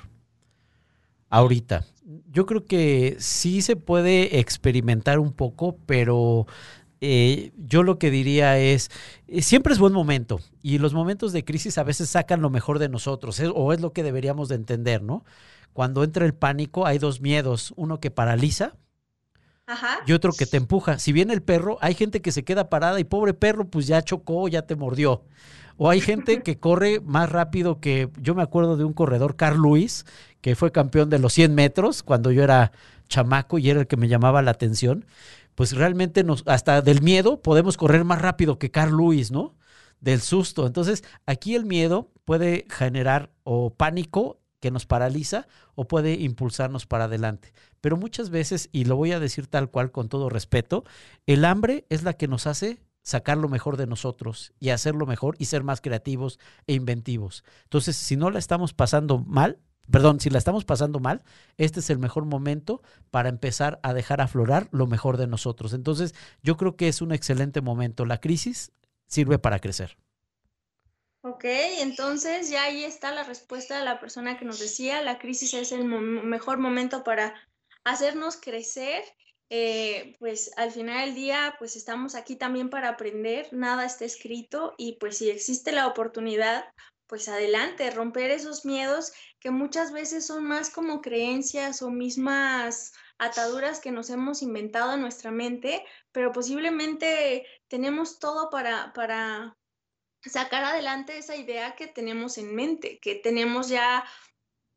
Ahorita, yo creo que sí se puede experimentar un poco, pero eh, yo lo que diría es, eh, siempre es buen momento y los momentos de crisis a veces sacan lo mejor de nosotros, o es lo que deberíamos de entender, ¿no? Cuando entra el pánico hay dos miedos, uno que paraliza y otro que te empuja. Si viene el perro, hay gente que se queda parada y pobre perro, pues ya chocó, ya te mordió. O hay gente que corre más rápido que, yo me acuerdo de un corredor, Carl Lewis, que fue campeón de los 100 metros cuando yo era chamaco y era el que me llamaba la atención. Pues realmente nos, hasta del miedo podemos correr más rápido que Carl Lewis, ¿no? Del susto. Entonces, aquí el miedo puede generar o pánico que nos paraliza o puede impulsarnos para adelante. Pero muchas veces, y lo voy a decir tal cual con todo respeto, el hambre es la que nos hace sacar lo mejor de nosotros y hacerlo mejor y ser más creativos e inventivos. Entonces, si no la estamos pasando mal, perdón, si la estamos pasando mal, este es el mejor momento para empezar a dejar aflorar lo mejor de nosotros. Entonces, yo creo que es un excelente momento. La crisis sirve para crecer. Ok, entonces ya ahí está la respuesta de la persona que nos decía, la crisis es el mejor momento para hacernos crecer. Eh, pues al final del día, pues estamos aquí también para aprender, nada está escrito y pues si existe la oportunidad, pues adelante, romper esos miedos que muchas veces son más como creencias o mismas ataduras que nos hemos inventado en nuestra mente, pero posiblemente tenemos todo para, para, sacar adelante esa idea que tenemos en mente, que tenemos ya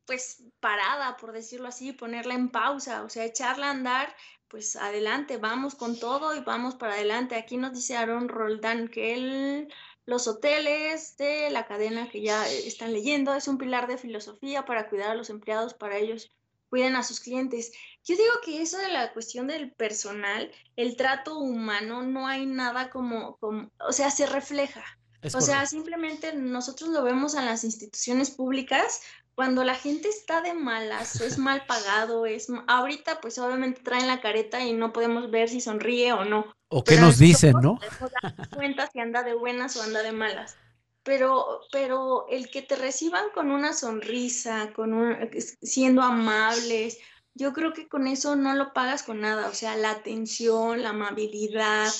pues parada, por decirlo así, ponerla en pausa, o sea, echarla a andar, pues adelante, vamos con todo y vamos para adelante. Aquí nos dice Aaron Roldán que él, los hoteles de la cadena que ya están leyendo es un pilar de filosofía para cuidar a los empleados, para ellos cuiden a sus clientes. Yo digo que eso de la cuestión del personal, el trato humano, no hay nada como, como o sea, se refleja o sea, simplemente nosotros lo vemos en las instituciones públicas cuando la gente está de malas, es mal pagado, es ahorita pues obviamente traen la careta y no podemos ver si sonríe o no. O qué nos dicen, ¿no? cuenta si anda de buenas o anda de malas. Pero, pero el que te reciban con una sonrisa, con un, siendo amables, yo creo que con eso no lo pagas con nada. O sea, la atención, la amabilidad,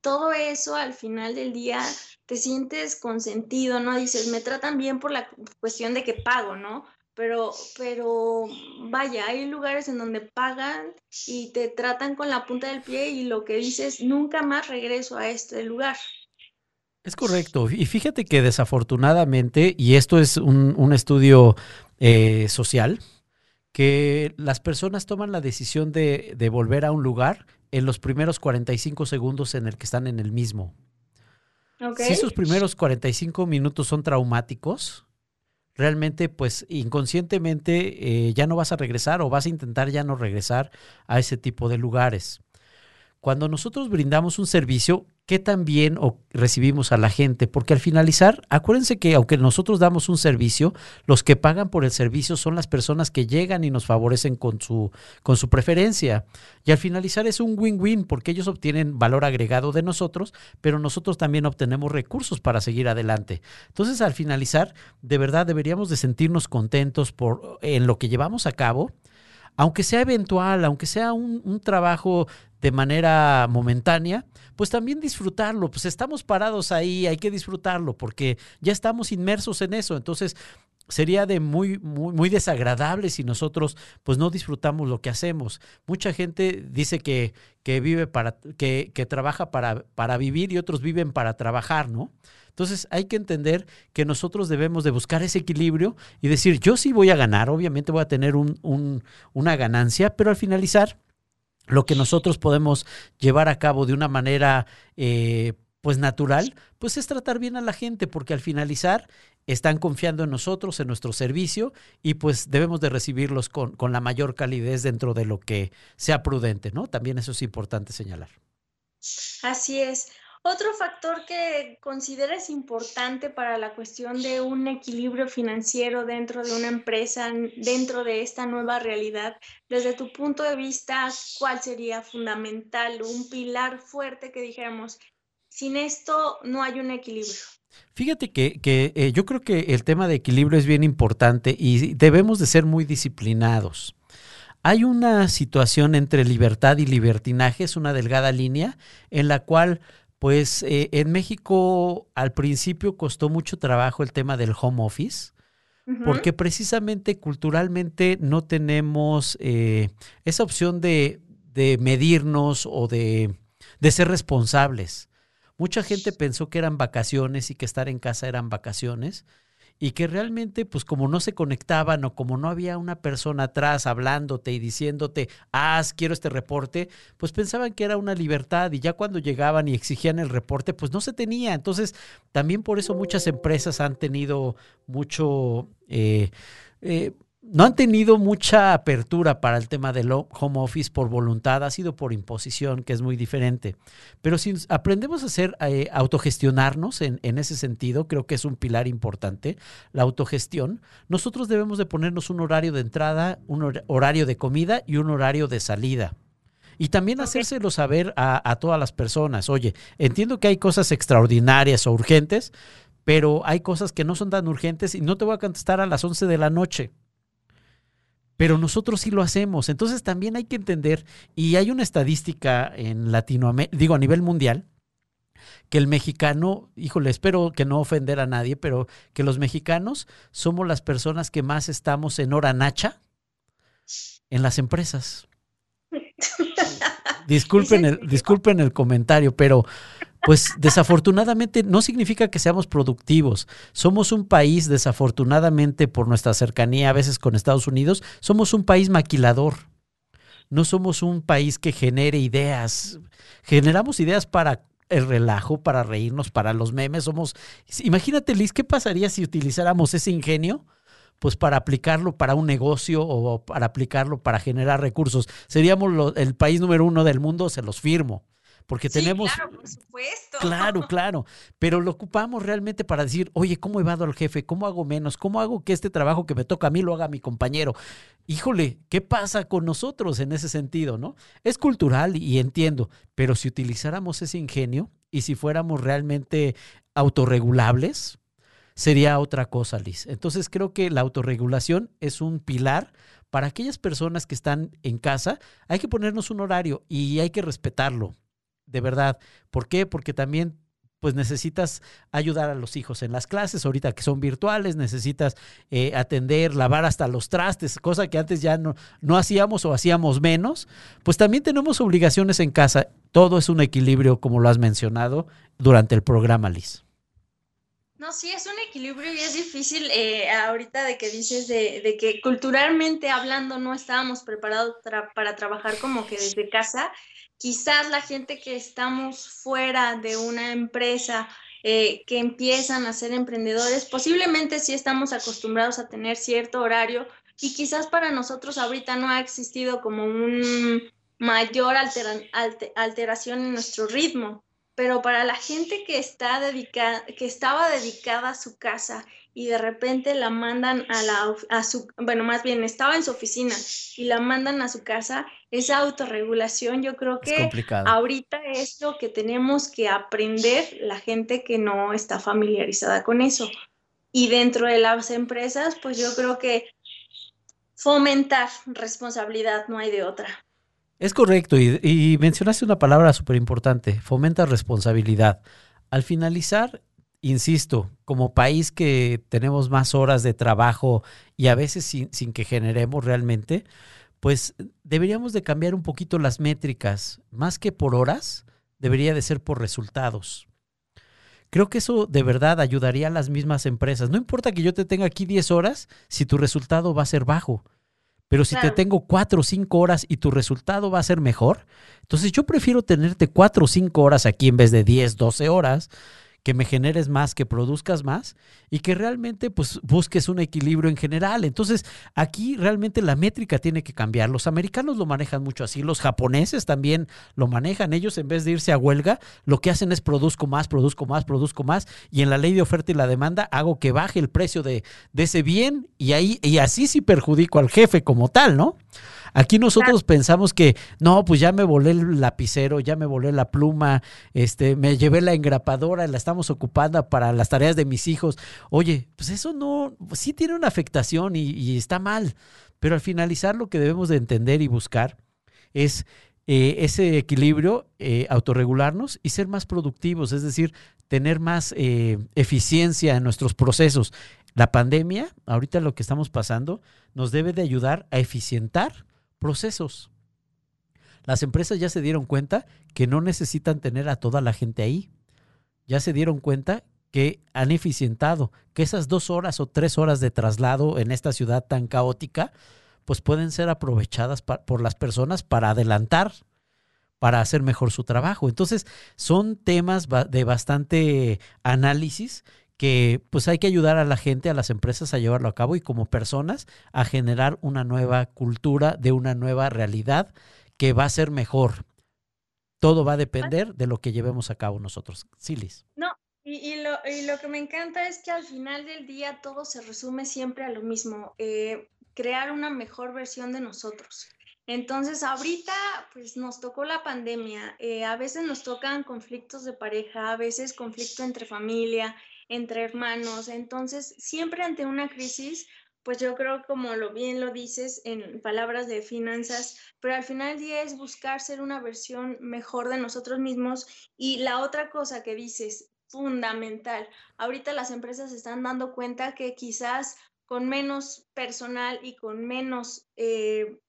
todo eso al final del día te sientes consentido, ¿no? Dices, me tratan bien por la cuestión de que pago, ¿no? Pero, pero vaya, hay lugares en donde pagan y te tratan con la punta del pie y lo que dices, nunca más regreso a este lugar. Es correcto. Y fíjate que desafortunadamente, y esto es un, estudio eh, social, que las personas toman la decisión de, de volver a un lugar en los primeros 45 segundos en el que están en el mismo. Si esos primeros 45 minutos son traumáticos, realmente pues inconscientemente eh, ya no vas a regresar o vas a intentar ya no regresar a ese tipo de lugares. Cuando nosotros brindamos un servicio, qué tan bien recibimos a la gente, porque al finalizar, acuérdense que aunque nosotros damos un servicio, los que pagan por el servicio son las personas que llegan y nos favorecen con su, con su preferencia. Y al finalizar es un win-win, porque ellos obtienen valor agregado de nosotros, pero nosotros también obtenemos recursos para seguir adelante. Entonces, al finalizar, de verdad deberíamos de sentirnos contentos por en lo que llevamos a cabo aunque sea eventual, aunque sea un, trabajo de manera momentánea, pues también disfrutarlo. Pues estamos parados ahí, hay que disfrutarlo porque ya estamos inmersos en eso. Entonces, sería de muy, muy, muy desagradable si nosotros pues no disfrutamos lo que hacemos. Mucha gente dice que, que vive para, que, que trabaja para, para vivir y otros viven para trabajar, ¿no? Entonces hay que entender que nosotros debemos de buscar ese equilibrio y decir, yo sí voy a ganar, obviamente voy a tener un, un, una ganancia, pero al finalizar lo que nosotros podemos llevar a cabo de una manera eh, pues natural, pues es tratar bien a la gente, porque al finalizar están confiando en nosotros, en nuestro servicio, y pues debemos de recibirlos con, con la mayor calidez dentro de lo que sea prudente, ¿no? También eso es importante señalar. Así es. Otro factor que consideres importante para la cuestión de un equilibrio financiero dentro de una empresa, dentro de esta nueva realidad, desde tu punto de vista, ¿cuál sería fundamental, un pilar fuerte que dijéramos, sin esto no hay un equilibrio? Fíjate que, eh, yo creo que el tema de equilibrio es bien importante y debemos de ser muy disciplinados. Hay una situación entre libertad y libertinaje, es una delgada línea en la cual pues eh, en México al principio costó mucho trabajo el tema del home office, porque precisamente culturalmente no tenemos eh, esa opción de, de medirnos o de, de ser responsables. Mucha gente pensó que eran vacaciones y que estar en casa eran vacaciones y que realmente, pues como no se conectaban o como no había una persona atrás hablándote y diciéndote, ah, quiero este reporte, pues pensaban que era una libertad y ya cuando llegaban y exigían el reporte, pues no se tenía. Entonces, también por eso muchas empresas han tenido mucho... Eh, eh, no han tenido mucha apertura para el tema del home office por voluntad, ha sido por imposición, que es muy diferente. Pero si aprendemos a hacer, eh, autogestionarnos en, en, ese sentido, creo que es un pilar importante, la autogestión, nosotros debemos de ponernos un horario de entrada, un horario de comida y un horario de salida. Y también hacérselo saber a, a todas las personas. Oye, entiendo que hay cosas extraordinarias o urgentes, pero hay cosas que no son tan urgentes y no te voy a contestar a las 11 de la noche pero nosotros sí lo hacemos. Entonces también hay que entender, y hay una estadística en Latinoamérica, digo a nivel mundial, que el mexicano, híjole, espero que no ofender a nadie, pero que los mexicanos somos las personas que más estamos en hora nacha en las empresas. Disculpen el, disculpen el comentario, pero pues desafortunadamente no significa que seamos productivos. Somos un país, desafortunadamente, por nuestra cercanía a veces con Estados Unidos, somos un país maquilador. No somos un país que genere ideas. Generamos ideas para el relajo, para reírnos, para los memes. Somos. Imagínate, Liz, ¿qué pasaría si utilizáramos ese ingenio? Pues para aplicarlo para un negocio o para aplicarlo para generar recursos. Seríamos el país número uno del mundo, se los firmo porque tenemos... Claro, por supuesto. Claro, claro, pero lo ocupamos realmente para decir, oye, ¿cómo evado al jefe? ¿Cómo hago menos? ¿Cómo hago que este trabajo que me toca a mí lo haga mi compañero? Híjole, ¿qué pasa con nosotros en ese sentido, no? Es cultural y entiendo, pero si utilizáramos ese ingenio y si fuéramos realmente autorregulables, sería otra cosa, Liz. Entonces creo que la autorregulación es un pilar para aquellas personas que están en casa. Hay que ponernos un horario y hay que respetarlo de verdad. ¿Por qué? Porque también pues necesitas ayudar a los hijos en las clases, ahorita que son virtuales, necesitas eh, atender, lavar hasta los trastes, cosa que antes ya no, no hacíamos o hacíamos menos, pues también tenemos obligaciones en casa. Todo es un equilibrio, como lo has mencionado durante el programa, Liz. No, sí, es un equilibrio y es difícil eh, ahorita de que dices de, de, que culturalmente hablando no estábamos preparados para trabajar como que desde casa quizás la gente que estamos fuera de una empresa, eh, que empiezan a ser emprendedores, posiblemente sí estamos acostumbrados a tener cierto horario y quizás para nosotros ahorita no ha existido como un mayor alteración en nuestro ritmo, pero para la gente que, está dedicada, que estaba dedicada a su casa y de repente la mandan a, la, a su, bueno, más bien estaba en su oficina y la mandan a su casa, esa autorregulación yo creo que ahorita es lo que tenemos que aprender la gente que no está familiarizada con eso. Y dentro de las empresas, pues yo creo que fomentar responsabilidad, no hay de otra. Es correcto, y, y mencionaste una palabra súper importante, fomenta responsabilidad. Al finalizar, insisto, como país que tenemos más horas de trabajo y a veces sin, que generemos realmente, pues deberíamos de cambiar un poquito las métricas. Más que por horas, debería de ser por resultados. Creo que eso de verdad ayudaría a las mismas empresas. No importa que yo te tenga aquí 10 horas si tu resultado va a ser bajo. Pero si te tengo 4 o 5 horas y tu resultado va a ser mejor, entonces yo prefiero tenerte 4 o 5 horas aquí en vez de 10, 12 horas, que me generes más, que produzcas más y que realmente pues busques un equilibrio en general. Entonces, aquí realmente la métrica tiene que cambiar. Los americanos lo manejan mucho así, los japoneses también lo manejan. Ellos en vez de irse a huelga, lo que hacen es produzco más, produzco más, produzco más y en la ley de oferta y la demanda hago que baje el precio de, de ese bien y ahí y así sí perjudico al jefe como tal, ¿no? Aquí nosotros pensamos que, no, pues ya me volé el lapicero, ya me volé la pluma, este, me llevé la engrapadora, la estamos ocupando para las tareas de mis hijos. Oye, pues eso no, sí tiene una afectación y, está mal. Pero al finalizar lo que debemos de entender y buscar es eh, ese equilibrio, eh, autorregularnos y ser más productivos, es decir, tener más eh, eficiencia en nuestros procesos. La pandemia, ahorita lo que estamos pasando, nos debe de ayudar a eficientar procesos. Las empresas ya se dieron cuenta que no necesitan tener a toda la gente ahí. Ya se dieron cuenta que han eficientado, que esas dos horas o tres horas de traslado en esta ciudad tan caótica, pues pueden ser aprovechadas por las personas para adelantar, para hacer mejor su trabajo. Entonces, son temas de bastante análisis que pues hay que ayudar a la gente, a las empresas a llevarlo a cabo y como personas a generar una nueva cultura de una nueva realidad que va a ser mejor. Todo va a depender de lo que llevemos a cabo nosotros. Silis. No, y, lo, que me encanta es que al final del día todo se resume siempre a lo mismo, eh, crear una mejor versión de nosotros. Entonces, ahorita pues nos tocó la pandemia, eh, a veces nos tocan conflictos de pareja, a veces conflicto entre familia, entre hermanos, entonces siempre ante una crisis, pues yo creo como lo bien lo dices en palabras de finanzas, pero al final del día es buscar ser una versión mejor de nosotros mismos. Y la otra cosa que dices, fundamental, ahorita las empresas se están dando cuenta que quizás con menos personal y con menos... Eh,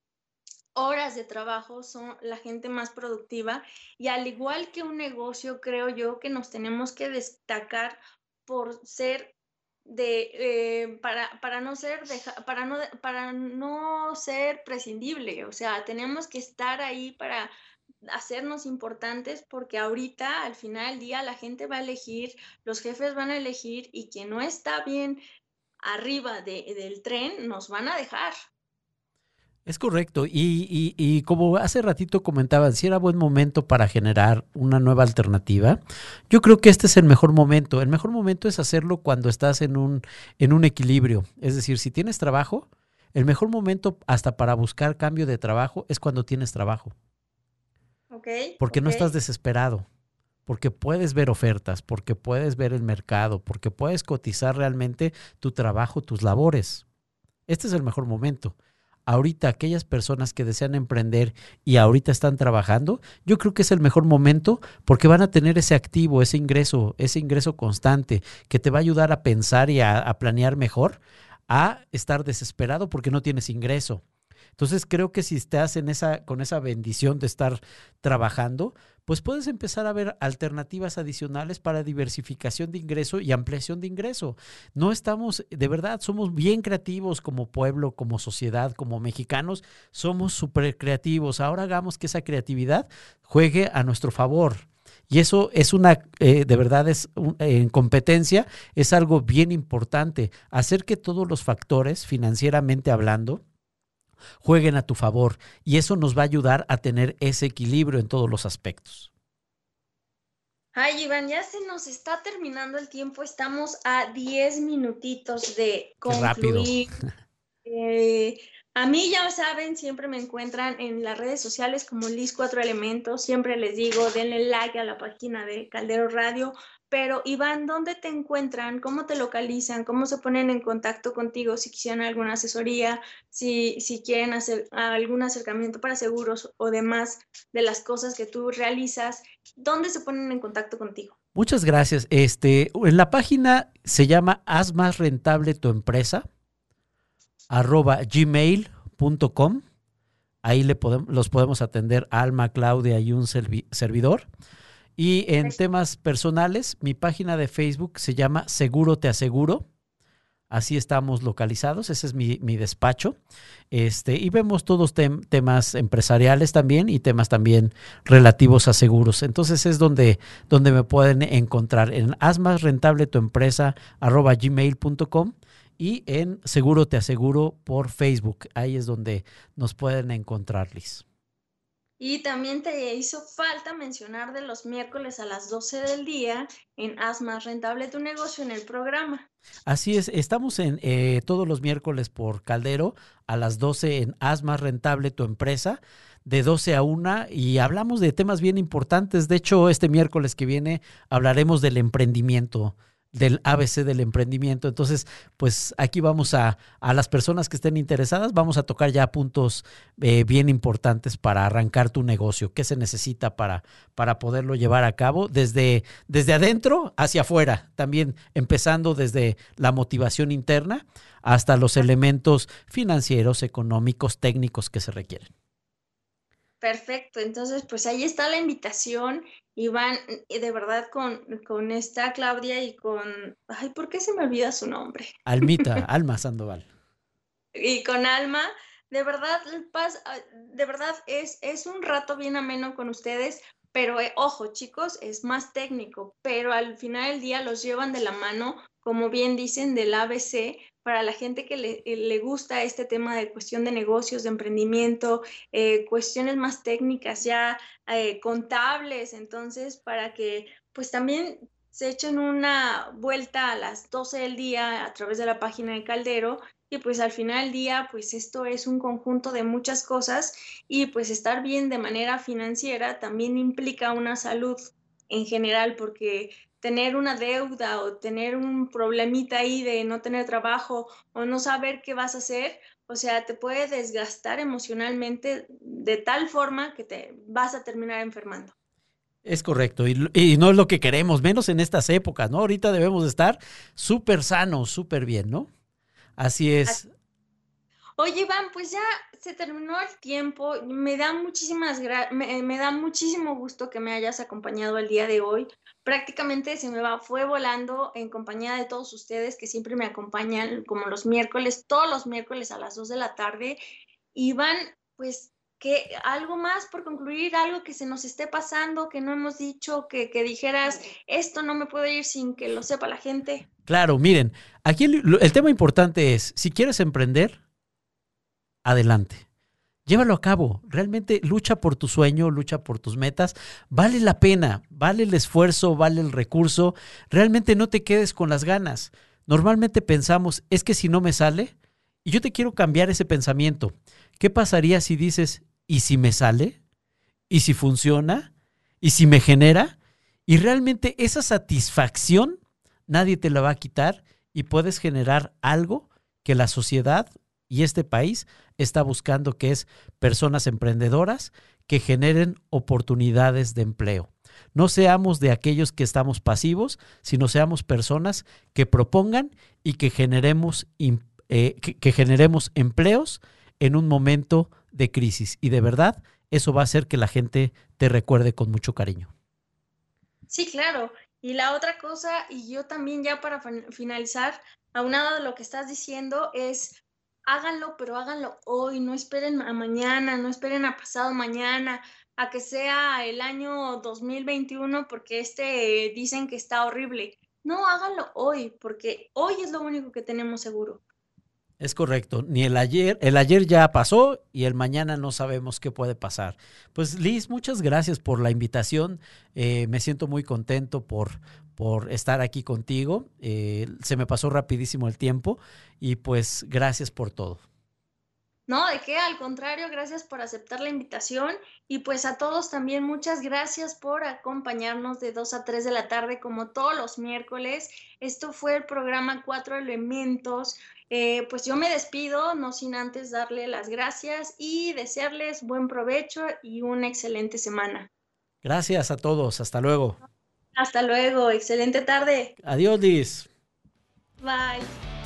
horas de trabajo son la gente más productiva. Y al igual que un negocio, creo yo que nos tenemos que destacar por ser de eh, para, para no ser para no para no ser prescindible o sea tenemos que estar ahí para hacernos importantes porque ahorita al final del día la gente va a elegir los jefes van a elegir y quien no está bien arriba de, del tren nos van a dejar es correcto. Y, y, como hace ratito comentaban, si era buen momento para generar una nueva alternativa, yo creo que este es el mejor momento. El mejor momento es hacerlo cuando estás en un, en un equilibrio. Es decir, si tienes trabajo, el mejor momento hasta para buscar cambio de trabajo es cuando tienes trabajo. Okay, porque no estás desesperado, porque puedes ver ofertas, porque puedes ver el mercado, porque puedes cotizar realmente tu trabajo, tus labores. Este es el mejor momento ahorita aquellas personas que desean emprender y ahorita están trabajando, yo creo que es el mejor momento porque van a tener ese activo, ese ingreso, ese ingreso constante que te va a ayudar a pensar y a, planear mejor, a estar desesperado porque no tienes ingreso. Entonces creo que si estás en esa, con esa bendición de estar trabajando, pues puedes empezar a ver alternativas adicionales para diversificación de ingreso y ampliación de ingreso. No estamos, de verdad, somos bien creativos como pueblo, como sociedad, como mexicanos, somos súper creativos. Ahora hagamos que esa creatividad juegue a nuestro favor. Y eso es una, eh, de verdad, es en competencia, es algo bien importante. Hacer que todos los factores, financieramente hablando, jueguen a tu favor y eso nos va a ayudar a tener ese equilibrio en todos los aspectos. Ay, Iván, ya se nos está terminando el tiempo. Estamos a 10 minutitos de concluir. Eh, a mí ya saben, siempre me encuentran en las redes sociales como Liz Cuatro Elementos. Siempre les digo, denle like a la página de Caldero Radio. Pero Iván, ¿dónde te encuentran? ¿Cómo te localizan? ¿Cómo se ponen en contacto contigo si quisieran alguna asesoría, si, si quieren hacer algún acercamiento para seguros o demás de las cosas que tú realizas? ¿Dónde se ponen en contacto contigo? Muchas gracias. Este, la página se llama Haz más rentable tu empresa, arroba gmail.com. Ahí le podemos, los podemos atender Alma, Claudia y un servidor. Y en temas personales, mi página de Facebook se llama Seguro Te Aseguro. Así estamos localizados, ese es mi, despacho. Este, y vemos todos temas empresariales también y temas también relativos a seguros. Entonces es donde, donde me pueden encontrar en haz más rentable tu empresa arroba gmail.com y en Seguro Te Aseguro por Facebook. Ahí es donde nos pueden encontrar, Liz. Y también te hizo falta mencionar de los miércoles a las 12 del día en Haz más rentable tu negocio en el programa. Así es, estamos en eh, todos los miércoles por Caldero a las 12 en Haz más rentable tu empresa de 12 a 1 y hablamos de temas bien importantes. De hecho, este miércoles que viene hablaremos del emprendimiento del ABC del emprendimiento. Entonces, pues aquí vamos a, a las personas que estén interesadas, vamos a tocar ya puntos eh, bien importantes para arrancar tu negocio, qué se necesita para, para poderlo llevar a cabo desde, desde adentro hacia afuera, también empezando desde la motivación interna hasta los elementos financieros, económicos, técnicos que se requieren. Perfecto, entonces pues ahí está la invitación Iván, de verdad con, con esta Claudia y con, ay, ¿por qué se me olvida su nombre? Almita, Alma Sandoval. Y con Alma, de verdad, ah, de verdad es, es un rato bien ameno con ustedes, pero eh, ojo chicos, es más técnico, pero al final del día los llevan de la mano como bien dicen, del ABC para la gente que le, le, gusta este tema de cuestión de negocios, de emprendimiento, eh, cuestiones más técnicas ya eh, contables, entonces para que pues también se echen una vuelta a las 12 del día a través de la página de Caldero y pues al final del día pues esto es un conjunto de muchas cosas y pues estar bien de manera financiera también implica una salud en general porque tener una deuda o tener un problemita ahí de no tener trabajo o no saber qué vas a hacer, o sea, te puede desgastar emocionalmente de tal forma que te vas a terminar enfermando. Es correcto, y, no es lo que queremos, menos en estas épocas, ¿no? Ahorita debemos estar súper sanos, súper bien, ¿no? Así es. Oye, Iván, pues ya se terminó el tiempo. Me da muchísimas me, da muchísimo gusto que me hayas acompañado el día de hoy prácticamente se me va, fue volando en compañía de todos ustedes que siempre me acompañan como los miércoles, todos los miércoles a las 2 de la tarde. Y van, pues, que algo más por concluir, algo que se nos esté pasando, que no hemos dicho, que, que dijeras, esto no me puede ir sin que lo sepa la gente. Claro, miren, aquí el tema importante es, si quieres emprender, adelante llévalo a cabo. Realmente lucha por tu sueño, lucha por tus metas. Vale la pena, vale el esfuerzo, vale el recurso. Realmente no te quedes con las ganas. Normalmente pensamos, es que si no me sale, y yo te quiero cambiar ese pensamiento. ¿Qué pasaría si dices, ¿y si me sale? ¿Y si funciona? ¿Y si me genera? Y realmente esa satisfacción nadie te la va a quitar y puedes generar algo que la sociedad y este país está buscando que es personas emprendedoras que generen oportunidades de empleo. No seamos de aquellos que estamos pasivos, sino seamos personas que propongan y que generemos, eh, que generemos empleos en un momento de crisis. Y de verdad, eso va a hacer que la gente te recuerde con mucho cariño. Sí, claro. Y la otra cosa, y yo también ya para finalizar, aunado de lo que estás diciendo, es háganlo, pero háganlo hoy, no esperen a mañana, no esperen a pasado mañana, a que sea el año 2021 porque este dicen que está horrible. No, háganlo hoy, porque hoy es lo único que tenemos seguro. Es correcto, ni el ayer, el ayer ya pasó y el mañana no sabemos qué puede pasar. Pues Liz, muchas gracias por la invitación, eh, me siento muy contento por, por estar aquí contigo. Eh, se me pasó rapidísimo el tiempo y pues gracias por todo. No, de qué, al contrario, gracias por aceptar la invitación y pues a todos también muchas gracias por acompañarnos de 2 a 3 de la tarde como todos los miércoles. Esto fue el programa Cuatro Elementos. Eh, pues yo me despido, no sin antes darle las gracias y desearles buen provecho y una excelente semana. Gracias a todos, hasta luego. Hasta luego, excelente tarde. Adiós, Liz. Bye.